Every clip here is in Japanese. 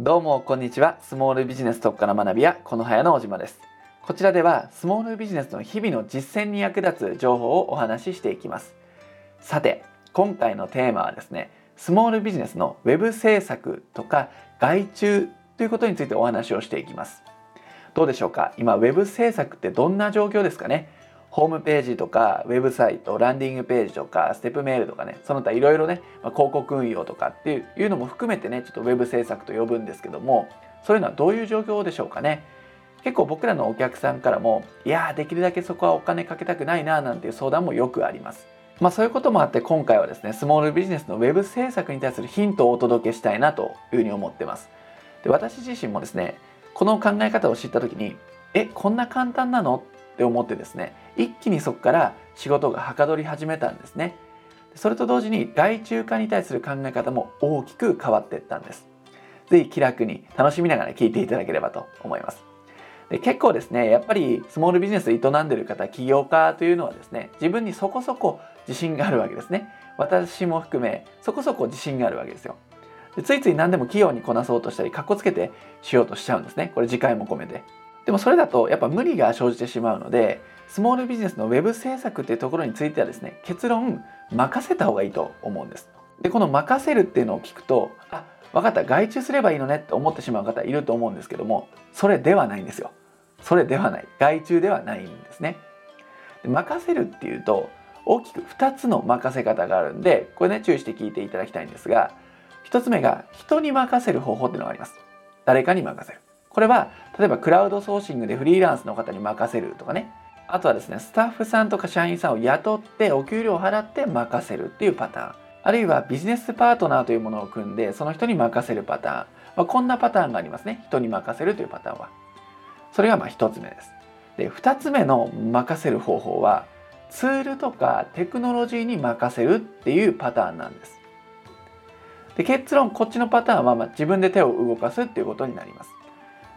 どうもこんにちは。スモールビジネス特化の学び屋この早の小島です。こちらではスモールビジネスの日々の実践に役立つ情報をお話ししていきます。さて今回のテーマはですねスモールビジネスのウェブ制作とか外注ということについてお話をしていきます。どうでしょうか？今ウェブ制作ってどんな状況ですかね？ホームページとかウェブサイトランディングページとかステップメールとかねその他いろいろね、まあ、広告運用とかっていうのも含めてねちょっとウェブ制作と呼ぶんですけどもそういうのはどういう状況でしょうかね。結構僕らのお客さんからもいやできるだけそこはお金かけたくないななんていう相談もよくあります。まあそういうこともあって今回はですねスモールビジネスのウェブ制作に対するヒントをお届けしたいなというふうに思ってます。で私自身もですねこの考え方を知った時にえこんな簡単なのって思ってですね一気にそこから仕事がはかどり始めたんですね。それと同時に外注化に対する考え方も大きく変わっていったんです。ぜひ気楽に楽しみながら聞いていただければと思います。で結構ですねやっぱりスモールビジネスを営んでいる方起業家というのはですね自分にそこそこ自信があるわけですね。私も含めそこそこ自信があるわけですよ。でついつい何でも器用にこなそうとしたりかっこつけてしようとしちゃうんですね。これ次回も込めて。でもそれだとやっぱ無理が生じてしまうのでスモールビジネスのウェブ制作っていうところについてはですね結論任せた方がいいと思うんです。でこの任せるっていうのを聞くとあ分かった外注すればいいのねって思ってしまう方いると思うんですけどもそれではないんですよ。それではない。外注ではないんですね。で任せるっていうと大きく2つの任せ方があるんでこれね注意して聞いていただきたいんですが1つ目が人に任せる方法っていうのがあります。誰かに任せる。これは例えばクラウドソーシングでフリーランスの方に任せるとかね。あとはですねスタッフさんとか社員さんを雇ってお給料を払って任せるっていうパターン。あるいはビジネスパートナーというものを組んでその人に任せるパターン、まあ、こんなパターンがありますね。人に任せるというパターンは。それがまあ1つ目です。で2つ目の任せる方法はツールとかテクノロジーに任せるっていうパターンなんです。で結論こっちのパターンはま自分で手を動かすっていうことになります。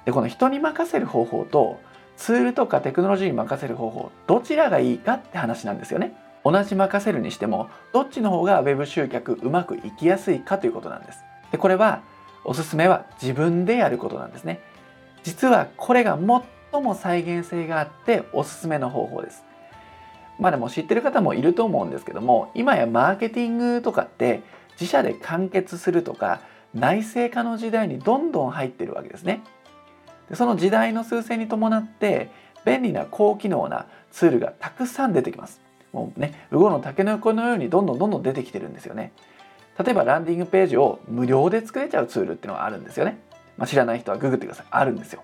でこの人に任せる方法とツールとかテクノロジーに任せる方法どちらがいいかって話なんですよね。同じ任せるにしてもどっちの方が Web 集客うまくいきやすいかということなんです。でこれはおすすめは自分でやることなんですね。実はこれが最も再現性があっておすすめの方法です。まあでも知ってる方もいると思うんですけども今やマーケティングとかって自社で完結するとか内製化の時代にどんどん入ってるわけですね。その時代の趨勢に伴って便利な高機能なツールがたくさん出てきます。もうね魚の竹の横のようにどんどんどんどん出てきてるんですよね。例えばランディングページを無料で作れちゃうツールっていうのがあるんですよね、まあ、知らない人はググってください。あるんですよ、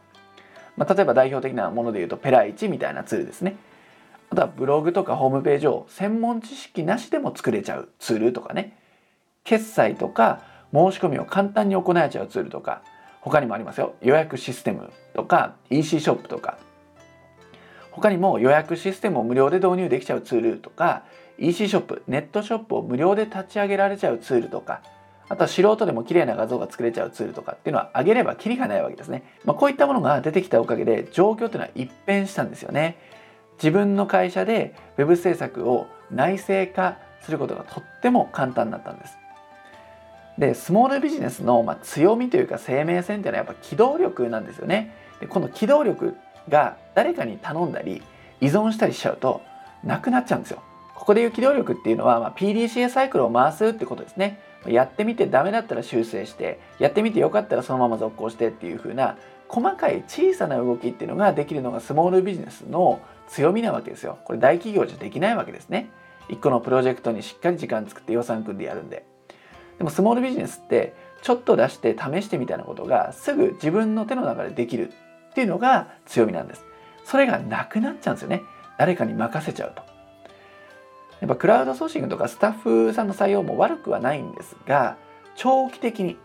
まあ、例えば代表的なもので言うとペライチみたいなツールですね。あとはブログとかホームページを専門知識なしでも作れちゃうツールとかね。決済とか申し込みを簡単に行えちゃうツールとか。他にもありますよ。予約システムとか EC ショップとか。他にも予約システムを無料で導入できちゃうツールとか EC ショップネットショップを無料で立ち上げられちゃうツールとかあとは素人でも綺麗な画像が作れちゃうツールとかっていうのは上げればキリがないわけですね、まあ、こういったものが出てきたおかげで状況っていうのは一変したんですよね。自分の会社で web 制作を内製化することがとっても簡単になったんです。でスモールビジネスのま強みというか生命線っていうのはやっぱ機動力なんですよね。でこの機動力が誰かに頼んだり依存したりしちゃうとなくなっちゃうんですよ。ここでいう機動力っていうのは、ま PDCA サイクルを回すってことですね。やってみてダメだったら修正してやってみてよかったらそのまま続行してっていう風な細かい小さな動きっていうのができるのがスモールビジネスの強みなわけですよ。これ大企業じゃできないわけですね。1個のプロジェクトにしっかり時間作って予算組んでやるんで。でもスモールビジネスってちょっと出して試してみたいなことがすぐ自分の手の中でできるっていうのが強みなんです。それがなくなっちゃうんですよね。誰かに任せちゃうと。やっぱクラウドソーシングとかスタッフさんの採用も悪くはないんですが長期的に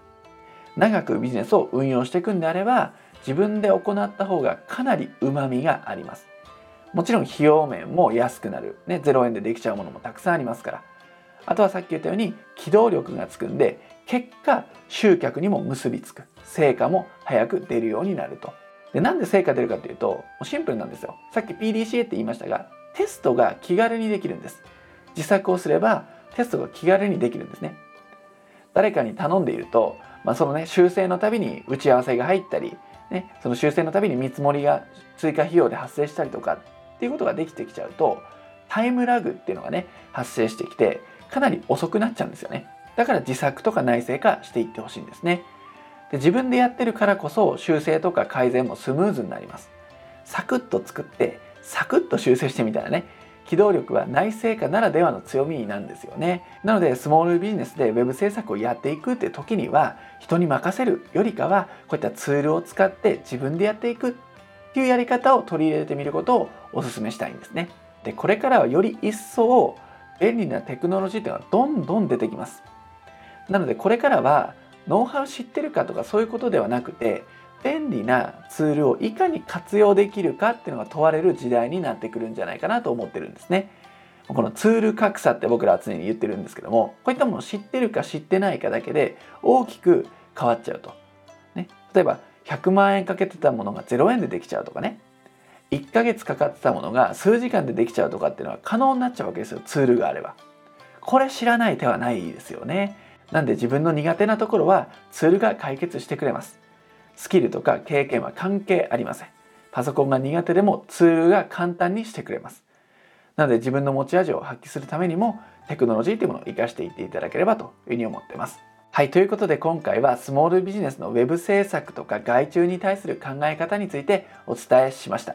長くビジネスを運用していくんであれば自分で行った方がかなりうまみがあります。もちろん費用面も安くなる、ね、0円でできちゃうものもたくさんありますから。あとはさっき言ったように機動力がつくんで結果集客にも結びつく。成果も早く出るようになると。でなんで成果出るかというとシンプルなんですよ。さっき PDCA って言いましたがテストが気軽にできるんです。自作をすればテストが気軽にできるんですね。誰かに頼んでいるとまあ、そのね修正のたびに打ち合わせが入ったり、ね、その修正のたびに見積もりが追加費用で発生したりとかっていうことができてきちゃうとタイムラグっていうのがね発生してきてかなり遅くなっちゃうんですよね。だから自作とか内製化していってほしいんですね。で自分でやってるからこそ修正とか改善もスムーズになります。サクッと作ってサクッと修正してみたらね機動力は内製化ならではの強みなんですよね。なのでスモールビジネスで web 制作をやっていくって時には人に任せるよりかはこういったツールを使って自分でやっていくっていうやり方を取り入れてみることをお勧めしたいんですね。でこれからはより一層便利なテクノロジーっていうのはどんどん出てきますなのでこれからはノウハウ知ってるかとかそういうことではなくて便利なツールをいかに活用できるかっていうのが問われる時代になってくるんじゃないかなと思ってるんですね。このツール格差って僕らは常に言ってるんですけどもこういったものを知ってるか知ってないかだけで大きく変わっちゃうと。ね、例えば100万円かけてたものが0円でできちゃうとかね1ヶ月かかってたものが数時間でできちゃうとかっていうのは可能になっちゃうわけですよツールがあれば。これ知らない手はないですよね。なんで自分の苦手なところはツールが解決してくれます。スキルとか経験は関係ありません。パソコンが苦手でもツールが簡単にしてくれます。なので自分の持ち味を発揮するためにもテクノロジーというものを活かしていっていただければというふうに思ってます。はい、ということで今回はスモールビジネスの web 制作とか外注に対する考え方についてお伝えしました。